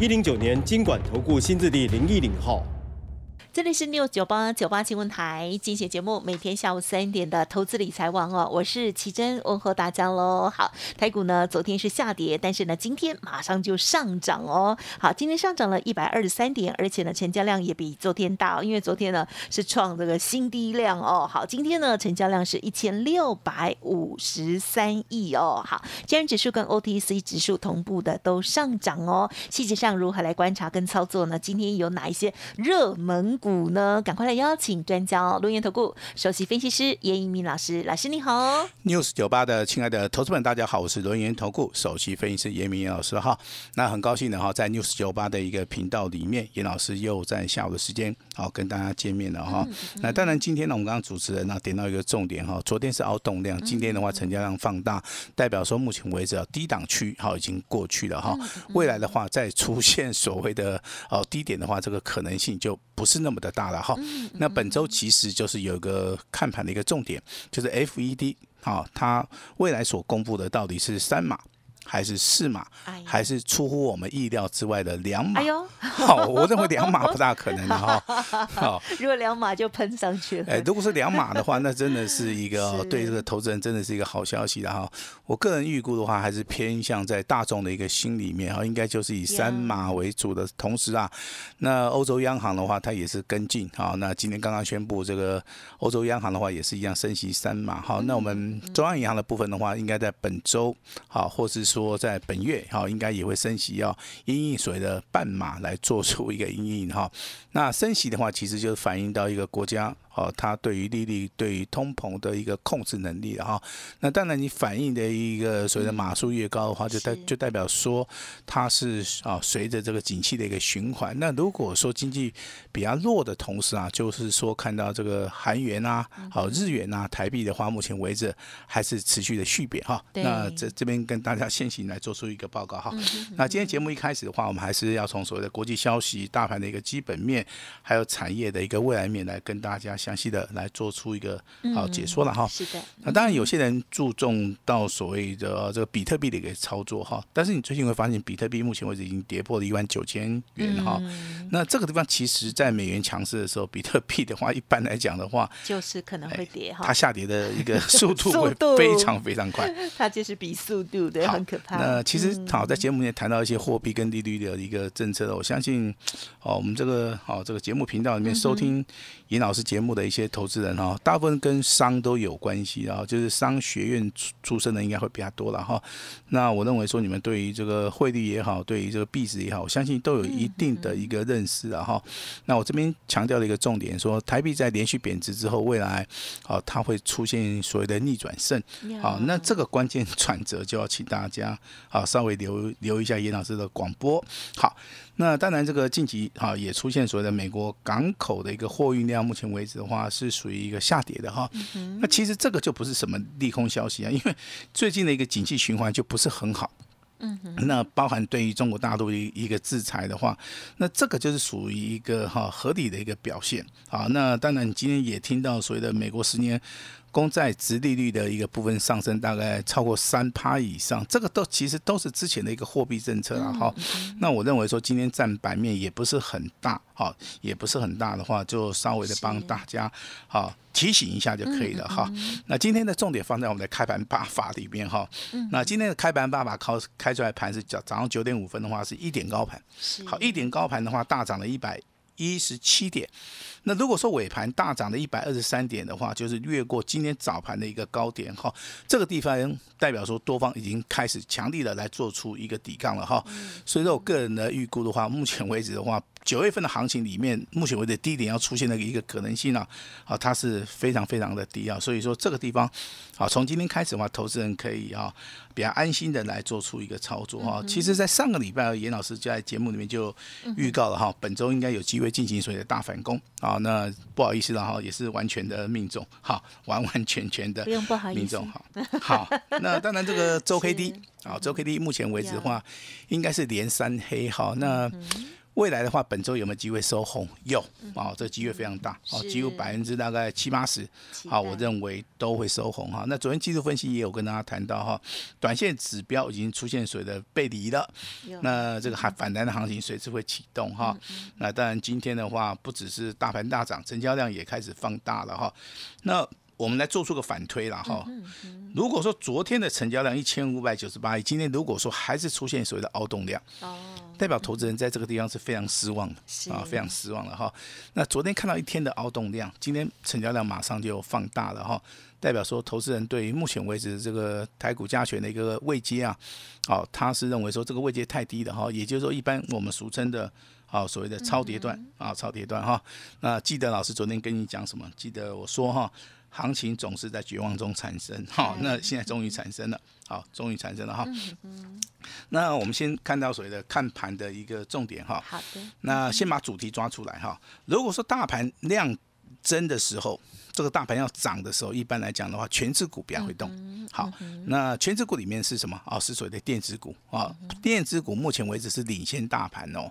一零九年经管投顾新字第零一零号。这里是六九八九八新闻台，精选节目，每天下午三点的投资理财网哦，我是奇珍，问候大家喽。好，台股呢昨天是下跌，但是呢今天马上就上涨哦。好，今天上涨了一百二十三点，而且呢成交量也比昨天大，哦因为昨天呢是创这个新低量哦。好，今天呢成交量是一千六百五十三亿哦。好，今日指数跟 OTC 指数同步的都上涨哦。细节上如何来观察跟操作呢？今天有哪一些热门股？呢？赶快来邀请专家录音投顾首席分析师严一鸣老师，老师你好，news 九八的亲爱的投资们，大家好，我是轮研投顾首席分析师严明老师哈。那很高兴的哈，在 news 九八的一个频道里面，严老师又在下午的时间好跟大家见面了哈。那当然今天呢，我们刚刚主持人呢点到一个重点哈，昨天是凹动量，今天的话成交量放大，代表说目前为止啊低档区好已经过去了哈。未来的话再出现所谓的哦低点的话，这个可能性就不是那么。的大了哈，那本周其实就是有一个看盘的一个重点，就是 FED 啊，它未来所公布的到底是三码。还是四码，还是出乎我们意料之外的两码。哎呦，好，我认为两码不大可能的 哈。好，如果两码就喷上去了。哎，如果是两码的话，那真的是一个 对这个投资人真的是一个好消息的哈。我个人预估的话，还是偏向在大众的一个心里面哈，应该就是以三码为主的同时啊，那欧洲央行的话，它也是跟进哈。那今天刚刚宣布这个欧洲央行的话，也是一样升息三码。好，那我们中央银行的部分的话，应该在本周好，或是说。说在本月哈，应该也会升息，要因应所谓的半码来做出一个因应哈。那升息的话，其实就是反映到一个国家。哦，它对于利率、对于通膨的一个控制能力哈，那当然你反映的一个所谓的码数越高的话，就代就代表说它是啊随着这个景气的一个循环。那如果说经济比较弱的同时啊，就是说看到这个韩元啊、好日元啊、台币的话，目前为止还是持续的续贬哈。那这这边跟大家先行来做出一个报告哈。那今天节目一开始的话，我们还是要从所谓的国际消息、大盘的一个基本面，还有产业的一个未来面来跟大家。详细的来做出一个好解说了哈。是的。那当然有些人注重到所谓的这个比特币的一个操作哈，但是你最近会发现比特币目前为止已经跌破了一万九千元哈。那这个地方其实在美元强势的时候，比特币的话一般来讲的话，就是可能会跌哈。它下跌的一个 速度会非常非常快。它就是比速度的很可怕。那其实好在节目里面谈到一些货币跟利率的一个政策，我相信哦我们这个好这个节目频道里面收听尹老师节目。的一些投资人哈，大部分跟商都有关系啊，就是商学院出出身的应该会比较多了哈。那我认为说你们对于这个汇率也好，对于这个币值也好，我相信都有一定的一个认识啊哈。那我这边强调的一个重点说，台币在连续贬值之后，未来啊它会出现所谓的逆转胜，好，那这个关键转折就要请大家啊稍微留留一下严老师的广播，好。那当然，这个近期哈也出现所谓的美国港口的一个货运量，目前为止的话是属于一个下跌的哈。那其实这个就不是什么利空消息啊，因为最近的一个景气循环就不是很好。嗯哼。那包含对于中国大陆的一个制裁的话，那这个就是属于一个哈合理的一个表现啊。那当然，你今天也听到所谓的美国十年。公债值利率的一个部分上升，大概超过三趴以上，这个都其实都是之前的一个货币政策了哈。那我认为说今天占版面也不是很大，哈，也不是很大的话，就稍微的帮大家好提醒一下就可以了哈。那今天的重点放在我们的开盘八法里面哈。那今天的开盘八法开开出来盘是早早上九点五分的话是一点高盘，好一点高盘的话大涨了一百一十七点。那如果说尾盘大涨的一百二十三点的话，就是越过今天早盘的一个高点哈，这个地方代表说多方已经开始强力的来做出一个抵抗了哈，所以说我个人的预估的话，目前为止的话，九月份的行情里面，目前为止低点要出现的一个可能性啊，啊，它是非常非常的低啊，所以说这个地方，啊，从今天开始的话，投资人可以啊比较安心的来做出一个操作啊。其实，在上个礼拜，严老师就在节目里面就预告了哈，本周应该有机会进行所谓的大反攻啊。那不好意思了哈，也是完全的命中，好，完完全全的命中，好，好。那当然这个周 K D 啊，周 K D 目前为止的话，应该是连三黑哈。那未来的话，本周有没有机会收红？有啊，这个机会非常大哦，几乎百分之大概七八十。好，我认为都会收红哈。那昨天技术分析也有跟大家谈到哈，短线指标已经出现所谓的背离了，那这个还反弹的行情随时会启动哈。那当然今天的话，不只是大盘大涨，成交量也开始放大了哈。那我们来做出个反推了哈。如果说昨天的成交量一千五百九十八亿，今天如果说还是出现所谓的凹动量，哦，代表投资人在这个地方是非常失望的，啊，非常失望了哈。那昨天看到一天的凹动量，今天成交量马上就放大了哈，代表说投资人对于目前为止这个台股加权的一个位阶啊，哦，他是认为说这个位阶太低了哈，也就是说一般我们俗称的。好，所谓的超跌段啊，超跌段哈。那记得老师昨天跟你讲什么？记得我说哈，行情总是在绝望中产生。哈，那现在终于产生了。好，终于产生了哈。那我们先看到所谓的看盘的一个重点哈。好的。那先把主题抓出来哈。如果说大盘量增的时候。这个大盘要涨的时候，一般来讲的话，全指股比较会动。好，那全指股里面是什么？哦，是所谓的电子股啊。电子股目前为止是领先大盘哦。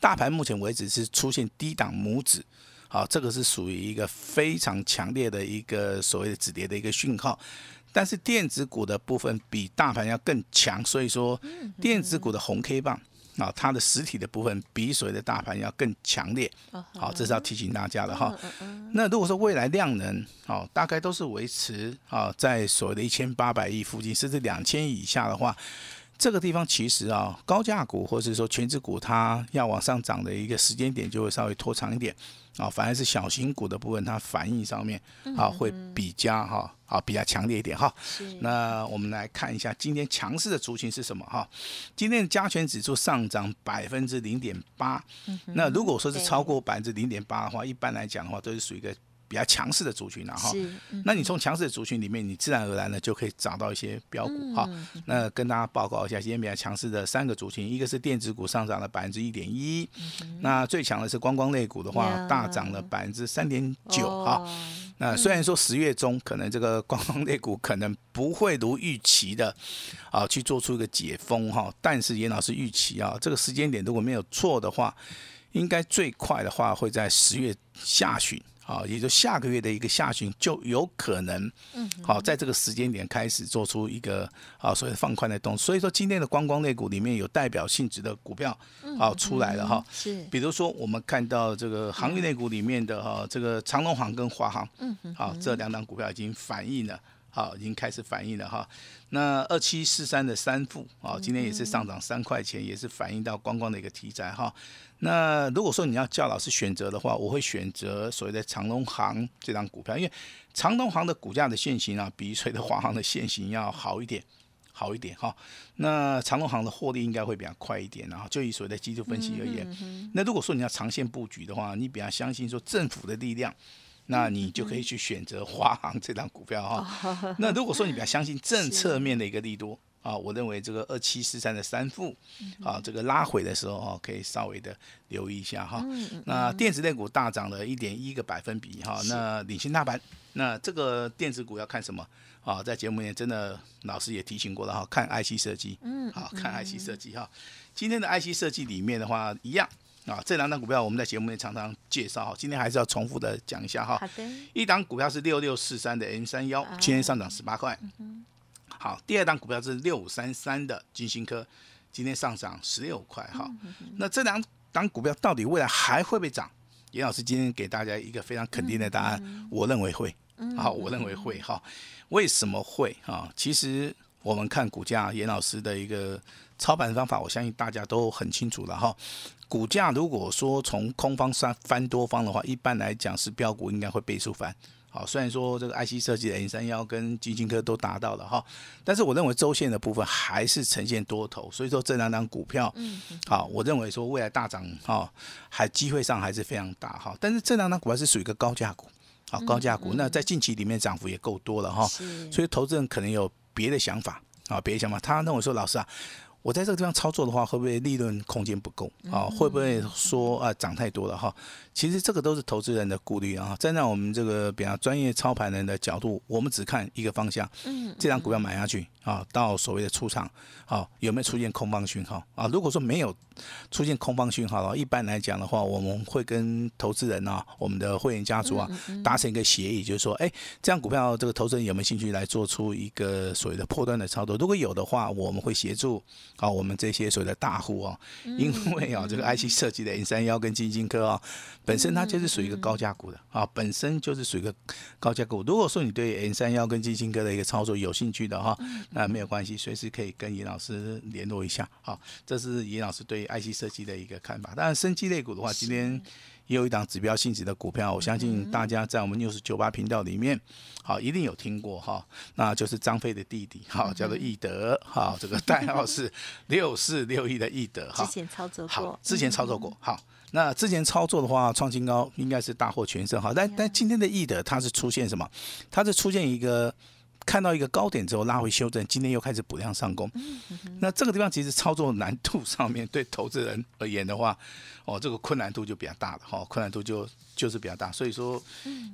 大盘目前为止是出现低档拇指，好，这个是属于一个非常强烈的一个所谓的止跌的一个讯号。但是电子股的部分比大盘要更强，所以说电子股的红 K 棒。啊，它的实体的部分比所谓的大盘要更强烈，好，这是要提醒大家的哈。那如果说未来量能，哦，大概都是维持啊，在所谓的一千八百亿附近，甚至两千亿以下的话。这个地方其实啊，高价股或者说全指股，它要往上涨的一个时间点就会稍微拖长一点啊，反而是小型股的部分，它反应上面啊会比较哈啊比较强烈一点哈。那我们来看一下今天强势的族群是什么哈？今天的加权指数上涨百分之零点八，那如果说是超过百分之零点八的话，一般来讲的话都是属于一个。比较强势的族群了哈，那你从强势的族群里面，你自然而然呢就可以找到一些标股哈。那跟大家报告一下，今天比较强势的三个族群，一个是电子股上涨了百分之一点一，那最强的是观光类股的话，大涨了百分之三点九哈。那虽然说十月中可能这个观光类股可能不会如预期的啊去做出一个解封哈，但是严老师预期啊，这个时间点如果没有错的话，应该最快的话会在十月下旬。啊，也就下个月的一个下旬就有可能，嗯，好，在这个时间点开始做出一个啊所谓的放宽的动作。所以说今天的观光类股里面有代表性质的股票，啊出来了哈，是，比如说我们看到这个航运类股里面的哈，这个长隆航跟华航，嗯嗯，好，这两档股票已经反映了，好，已经开始反映了哈。那二七四三的三富啊，今天也是上涨三块钱，也是反映到观光的一个题材哈。那如果说你要叫老师选择的话，我会选择所谓的长隆行这张股票，因为长隆行的股价的现形啊，比所谓的华航的现形要好一点，好一点哈。那长隆行的获利应该会比较快一点，然后就以所谓的技术分析而言，那如果说你要长线布局的话，你比较相信说政府的力量，那你就可以去选择华航这张股票哈。那如果说你比较相信 政策面的一个利多。啊，我认为这个二七四三的三副，啊，这个拉回的时候啊，可以稍微的留意一下哈。那电子类股大涨了一点一个百分比哈，那领先大盘。那这个电子股要看什么？啊，在节目里面真的老师也提醒过了哈，看 IC 设计。嗯，好看 IC 设计哈。今天的 IC 设计里面的话，一样啊，这两档股票我们在节目里常常介绍哈，今天还是要重复的讲一下哈。好的。一档股票是六六四三的 M 三幺，今天上涨十八块。好，第二档股票是六五三三的金星科，今天上涨十六块哈。那这两档股票到底未来还会不会涨？严老师今天给大家一个非常肯定的答案，我认为会。好，我认为会哈。为什么会哈？其实我们看股价，严老师的一个操盘方法，我相信大家都很清楚了哈。股价如果说从空方翻翻多方的话，一般来讲是标股应该会倍数翻。好，虽然说这个 IC 设计的 N 三幺跟基金科都达到了哈，但是我认为周线的部分还是呈现多头，所以说这两档股票，嗯，好，我认为说未来大涨哈，还机会上还是非常大哈。但是这两档股票是属于一个高价股，好，高价股，那在近期里面涨幅也够多了哈，是，所以投资人可能有别的想法啊，别的想法，他认为说老师啊。我在这个地方操作的话，会不会利润空间不够啊？会不会说啊涨太多了哈？其实这个都是投资人的顾虑啊。站在我们这个比较专业操盘人的角度，我们只看一个方向，嗯，这张股票买下去啊，到所谓的出场啊，有没有出现空方讯号啊？如果说没有出现空方讯号了，一般来讲的话，我们会跟投资人啊，我们的会员家族啊，达成一个协议，就是说，哎，这样股票这个投资人有没有兴趣来做出一个所谓的破端的操作？如果有的话，我们会协助。啊，我们这些所谓的大户哦，因为啊，这个 IC 设计的 N 三幺跟金晶科啊，本身它就是属于一个高价股的啊，本身就是属于一个高价股。如果说你对 N 三幺跟金晶科的一个操作有兴趣的哈，那没有关系，随时可以跟尹老师联络一下。好，这是尹老师对 IC 设计的一个看法。当然，生机类股的话，今天。也有一档指标性质的股票，我相信大家在我们六十九八频道里面，好一定有听过哈，那就是张飞的弟弟，好叫做易德，好这个代号是 六四六一的易德，哈，之前操作过，之前操作过，好，那之前操作的话创新高应该是大获全胜，哈，但但今天的易德它是出现什么？它是出现一个。看到一个高点之后拉回修正，今天又开始补量上攻。那这个地方其实操作难度上面对投资人而言的话，哦，这个困难度就比较大了哈，困难度就就是比较大。所以说，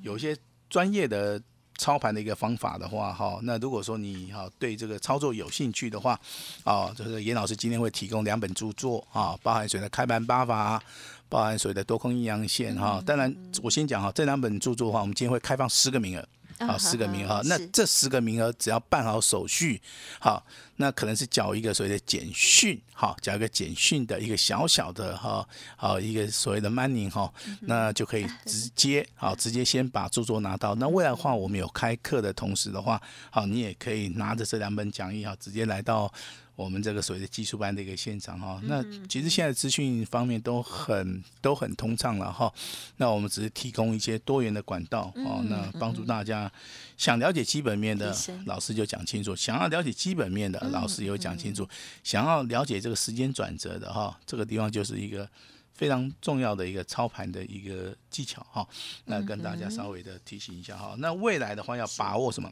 有一些专业的操盘的一个方法的话，哈，那如果说你哈对这个操作有兴趣的话，啊，就是严老师今天会提供两本著作啊，包含所谓的开盘八法，包含所谓的多空阴阳线哈。当然，我先讲哈，这两本著作的话，我们今天会开放十个名额。好，十个名额，那这十个名额只要办好手续，好，那可能是缴一个所谓的简讯，好，缴一个简讯的一个小小的哈，好一个所谓的 money 哈，那就可以 直接好，直接先把著作拿到。那未来的话，我们有开课的同时的话，好，你也可以拿着这两本讲义啊，直接来到。我们这个所谓的技术班的一个现场哈，那其实现在资讯方面都很都很通畅了哈。那我们只是提供一些多元的管道哦，那帮助大家想了解基本面的老师就讲清楚，想要了解基本面的老师有讲清楚，想要了解这个时间转折的哈，这个地方就是一个非常重要的一个操盘的一个技巧哈。那跟大家稍微的提醒一下哈，那未来的话要把握什么？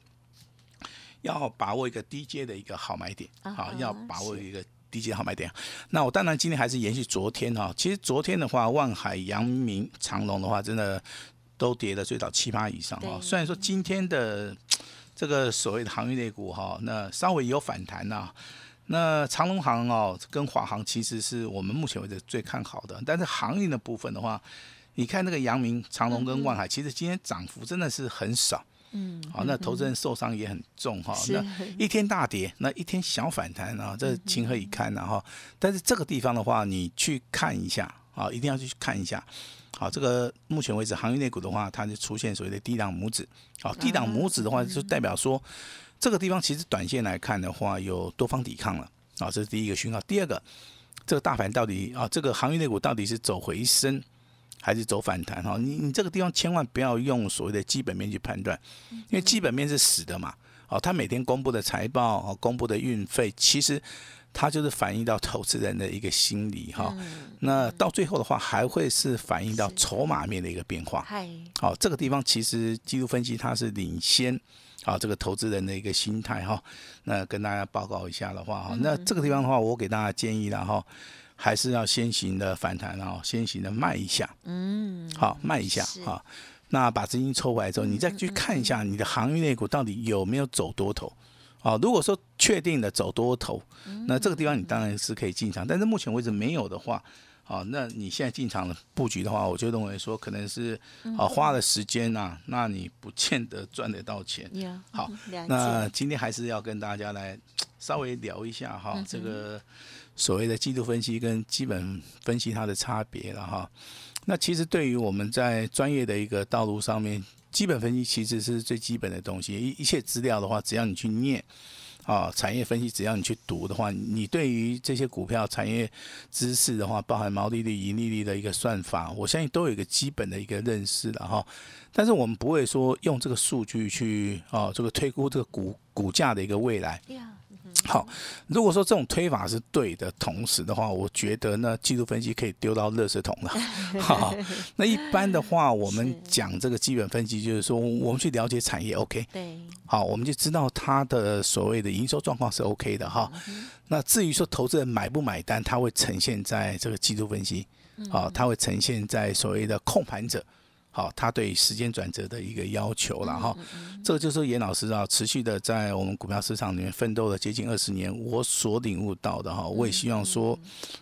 要把握一个低阶的一个好买点，好，要把握一个低阶好买点。那我当然今天还是延续昨天哈，其实昨天的话，万海、阳明、长隆的话，真的都跌了最少七八以上哈。虽然说今天的这个所谓的航运类股哈，那稍微有反弹呐。那长隆行哦，跟华航其实是我们目前为止最看好的。但是航运的部分的话，你看那个阳明、长隆跟万海，其实今天涨幅真的是很少。嗯，好，那投资人受伤也很重哈。那一天大跌，那一天小反弹啊，这情何以堪呢哈？但是这个地方的话，你去看一下啊，一定要去看一下。好，这个目前为止行业内股的话，它就出现所谓的低档拇指。好，低档拇指的话，就代表说这个地方其实短线来看的话，有多方抵抗了。啊，这是第一个讯号。第二个，这个大盘到底啊，这个行业内股到底是走回升？还是走反弹哈，你你这个地方千万不要用所谓的基本面去判断，因为基本面是死的嘛。哦，他每天公布的财报哦，公布的运费，其实它就是反映到投资人的一个心理哈。那到最后的话，还会是反映到筹码面的一个变化。好，这个地方其实技术分析它是领先啊，这个投资人的一个心态哈。那跟大家报告一下的话哈，那这个地方的话，我给大家建议了哈。还是要先行的反弹啊，先行的卖一下，嗯，好卖一下啊。那把资金抽回来之后，你再去看一下你的航运类股到底有没有走多头啊？如果说确定的走多头，那这个地方你当然是可以进场。但是目前为止没有的话，啊，那你现在进场的布局的话，我就认为说可能是啊花了时间呐，那你不见得赚得到钱。好，那今天还是要跟大家来稍微聊一下哈，这个。所谓的季度分析跟基本分析它的差别了哈，那其实对于我们在专业的一个道路上面，基本分析其实是最基本的东西。一一切资料的话，只要你去念，啊，产业分析只要你去读的话，你对于这些股票产业知识的话，包含毛利率、盈利率的一个算法，我相信都有一个基本的一个认识的哈。但是我们不会说用这个数据去啊，这个推估这个股股价的一个未来。好，如果说这种推法是对的，同时的话，我觉得呢，技术分析可以丢到垃圾桶了。好，那一般的话，我们讲这个基本分析，就是说我们去了解产业，OK？对。好，我们就知道它的所谓的营收状况是 OK 的哈。那至于说投资人买不买单，它会呈现在这个技术分析，好，它会呈现在所谓的控盘者。好，他对时间转折的一个要求了哈，这个就是严老师啊，持续的在我们股票市场里面奋斗了接近二十年，我所领悟到的哈，我也希望说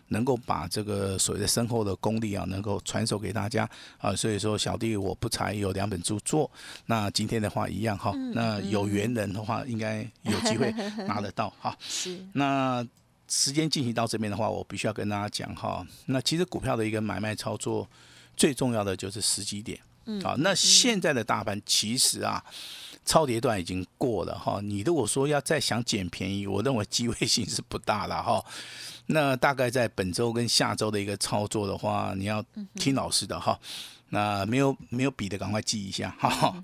能够把这个所谓的深厚的功力啊，能够传授给大家啊，所以说小弟我不才有两本著作，那今天的话一样哈，那有缘人的话应该有机会拿得到哈。是。那时间进行到这边的话，我必须要跟大家讲哈，那其实股票的一个买卖操作。最重要的就是时机点，啊，那现在的大盘其实啊，超跌段已经过了哈。你如果说要再想捡便宜，我认为机会性是不大了哈。那大概在本周跟下周的一个操作的话，你要听老师的哈。那没有没有笔的，赶快记一下哈。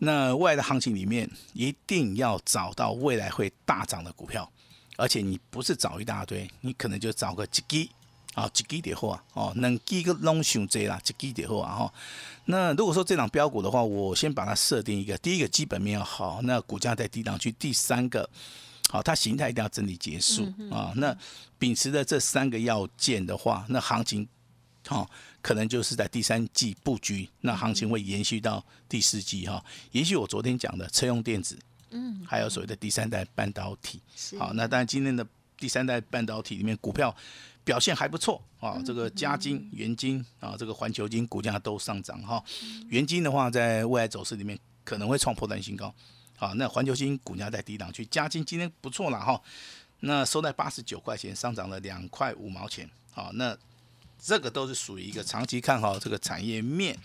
那未来的行情里面，一定要找到未来会大涨的股票，而且你不是找一大堆，你可能就找个几基。啊，一支就好啊，哦，两支个拢上济啦，一支就好啊，哈。那如果说这档标股的话，我先把它设定一个，第一个基本面要好，那股价在低档区；第三个，好，它形态一定要整理结束啊。那秉持的这三个要件的话，那行情，好，可能就是在第三季布局，那行情会延续到第四季哈。延续我昨天讲的车用电子，嗯，还有所谓的第三代半导体，好，那当然今天的第三代半导体里面股票。表现还不错啊，这个嘉金、元金啊，这个环球金股价都上涨哈。元金的话，在未来走势里面可能会创破断新高。好，那环球金股价在低档区，嘉金今天不错了哈。那收在八十九块钱，上涨了两块五毛钱。好，那这个都是属于一个长期看好这个产业面，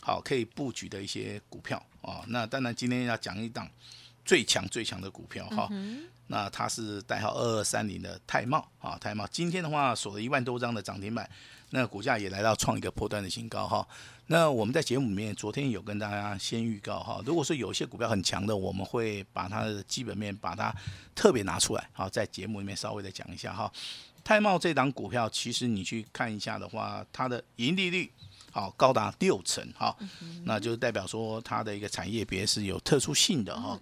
好可以布局的一些股票啊。那当然今天要讲一档最强最强的股票哈。那它是代号二二三零的泰茂啊，泰茂今天的话锁了一万多张的涨停板，那股价也来到创一个破断的新高哈。那我们在节目里面昨天有跟大家先预告哈，如果说有些股票很强的，我们会把它的基本面把它特别拿出来，好在节目里面稍微的讲一下哈。泰茂这档股票，其实你去看一下的话，它的盈利率。好，高达六成哈，那就代表说它的一个产业别是有特殊性的哈。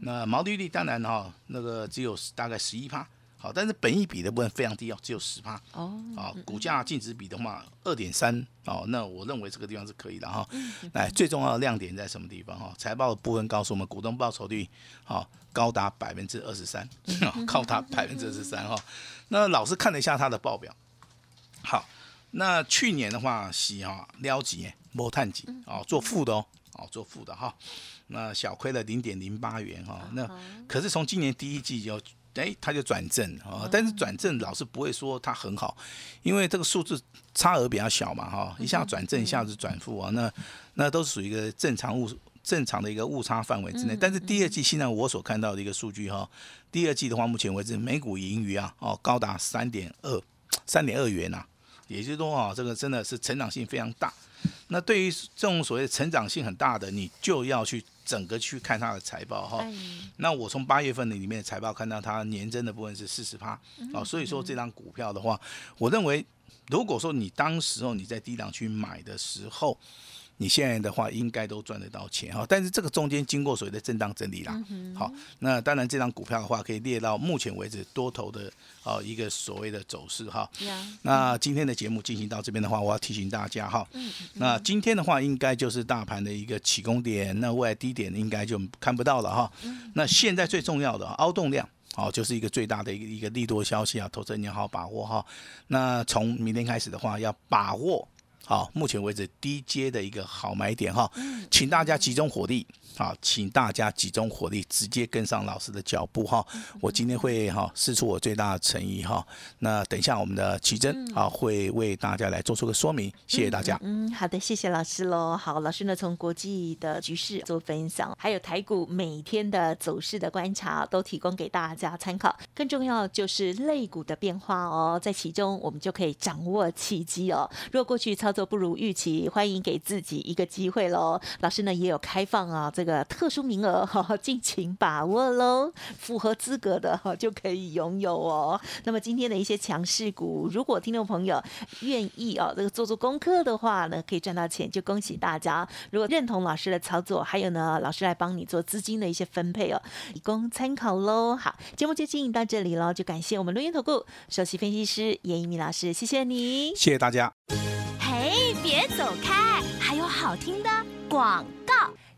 那毛利率当然哈，那个只有大概十一趴，好，但是本益比的部分非常低哦，只有十趴。哦，啊，股价净值比的话二点三哦，那我认为这个地方是可以的哈。来，最重要的亮点在什么地方哈？财报的部分告诉我们，股东报酬率好高达百分之二十三，高达百分之二十三哈。那老师看了一下它的报表，好。那去年的话，是哈撩级，摸探级，哦，做负的哦，哦，做负的哈。那小亏了零点零八元哈。那可是从今年第一季就，哎，它就转正啊。但是转正老是不会说它很好，因为这个数字差额比较小嘛哈。一下转正，一下子转负啊，那那都是属于一个正常误正常的一个误差范围之内。但是第二季现在我所看到的一个数据哈，第二季的话，目前为止每股盈余啊，哦，高达三点二三点二元呐。也就是说啊，这个真的是成长性非常大。那对于这种所谓成长性很大的，你就要去整个去看它的财报哈。那我从八月份的里面财报看到它年增的部分是四十趴啊，所以说这张股票的话，我认为如果说你当时候你在低档去买的时候。你现在的话应该都赚得到钱哈，但是这个中间经过所谓的震荡整理啦，好，那当然这张股票的话可以列到目前为止多头的啊一个所谓的走势哈。那今天的节目进行到这边的话，我要提醒大家哈，那今天的话应该就是大盘的一个起攻点，那未来低点应该就看不到了哈。那现在最重要的凹动量，好，就是一个最大的一个一个利多消息啊，投资人要好好把握哈。那从明天开始的话，要把握。好，目前为止低阶的一个好买点哈，请大家集中火力。好，请大家集中火力，直接跟上老师的脚步哈。我今天会哈试出我最大的诚意哈。那等一下我们的奇珍啊会为大家来做出个说明，谢谢大家。嗯，好的，谢谢老师喽。好，老师呢从国际的局势做分享，还有台股每天的走势的观察，都提供给大家参考。更重要就是类股的变化哦，在其中我们就可以掌握契机哦。如果过去操作都不如预期，欢迎给自己一个机会喽。老师呢也有开放啊这。个特殊名额哈，尽情把握喽！符合资格的哈就可以拥有哦。那么今天的一些强势股，如果听众朋友愿意哦，这个做做功课的话呢，可以赚到钱，就恭喜大家。如果认同老师的操作，还有呢，老师来帮你做资金的一些分配哦，以供参考喽。好，节目就进行到这里喽，就感谢我们录音投顾首席分析师严一鸣老师，谢谢你，谢谢大家。别走开，还有好听的广。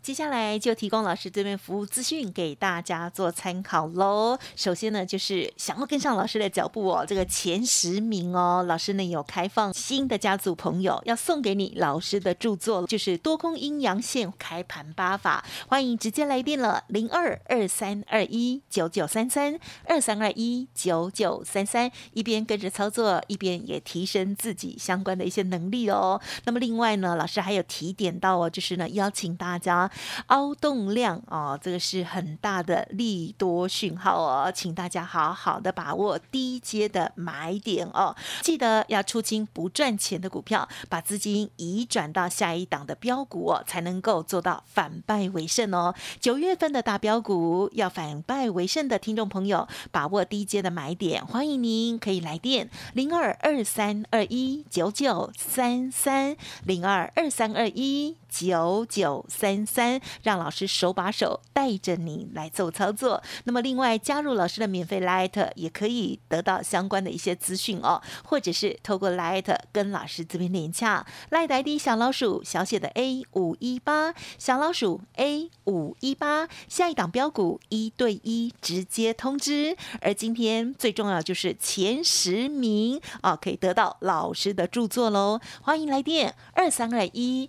接下来就提供老师这边服务资讯给大家做参考喽。首先呢，就是想要跟上老师的脚步哦，这个前十名哦，老师呢有开放新的家族朋友要送给你老师的著作，就是多空阴阳线开盘八法，欢迎直接来电了，零二二三二一九九三三二三二一九九三三，一边跟着操作，一边也提升自己相关的一些能力哦。那么另外呢，老师还有提点到哦，就是呢邀请大家。凹动量哦，这个是很大的利多讯号哦，请大家好好的把握低阶的买点哦，记得要出清不赚钱的股票，把资金移转到下一档的标股哦，才能够做到反败为胜哦。九月份的大标股要反败为胜的听众朋友，把握低阶的买点，欢迎您可以来电零二二三二一九九三三零二二三二一。九九三三，让老师手把手带着你来做操作。那么，另外加入老师的免费 Light 也可以得到相关的一些资讯哦，或者是透过 Light 跟老师这边连洽。Light ID 小老鼠小写的 A 五一八，小老鼠 A 五一八，下一档标股一对一直接通知。而今天最重要就是前十名啊，可以得到老师的著作喽。欢迎来电二三二一。